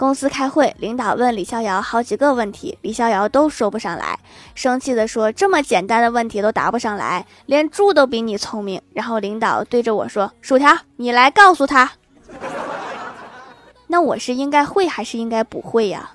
公司开会领导问李逍遥好几个问题李逍遥都说不上来。生气的说这么简单的问题都答不上来连猪都比你聪明。然后领导对着我说薯条你来告诉他。那我是应该会还是应该不会呀？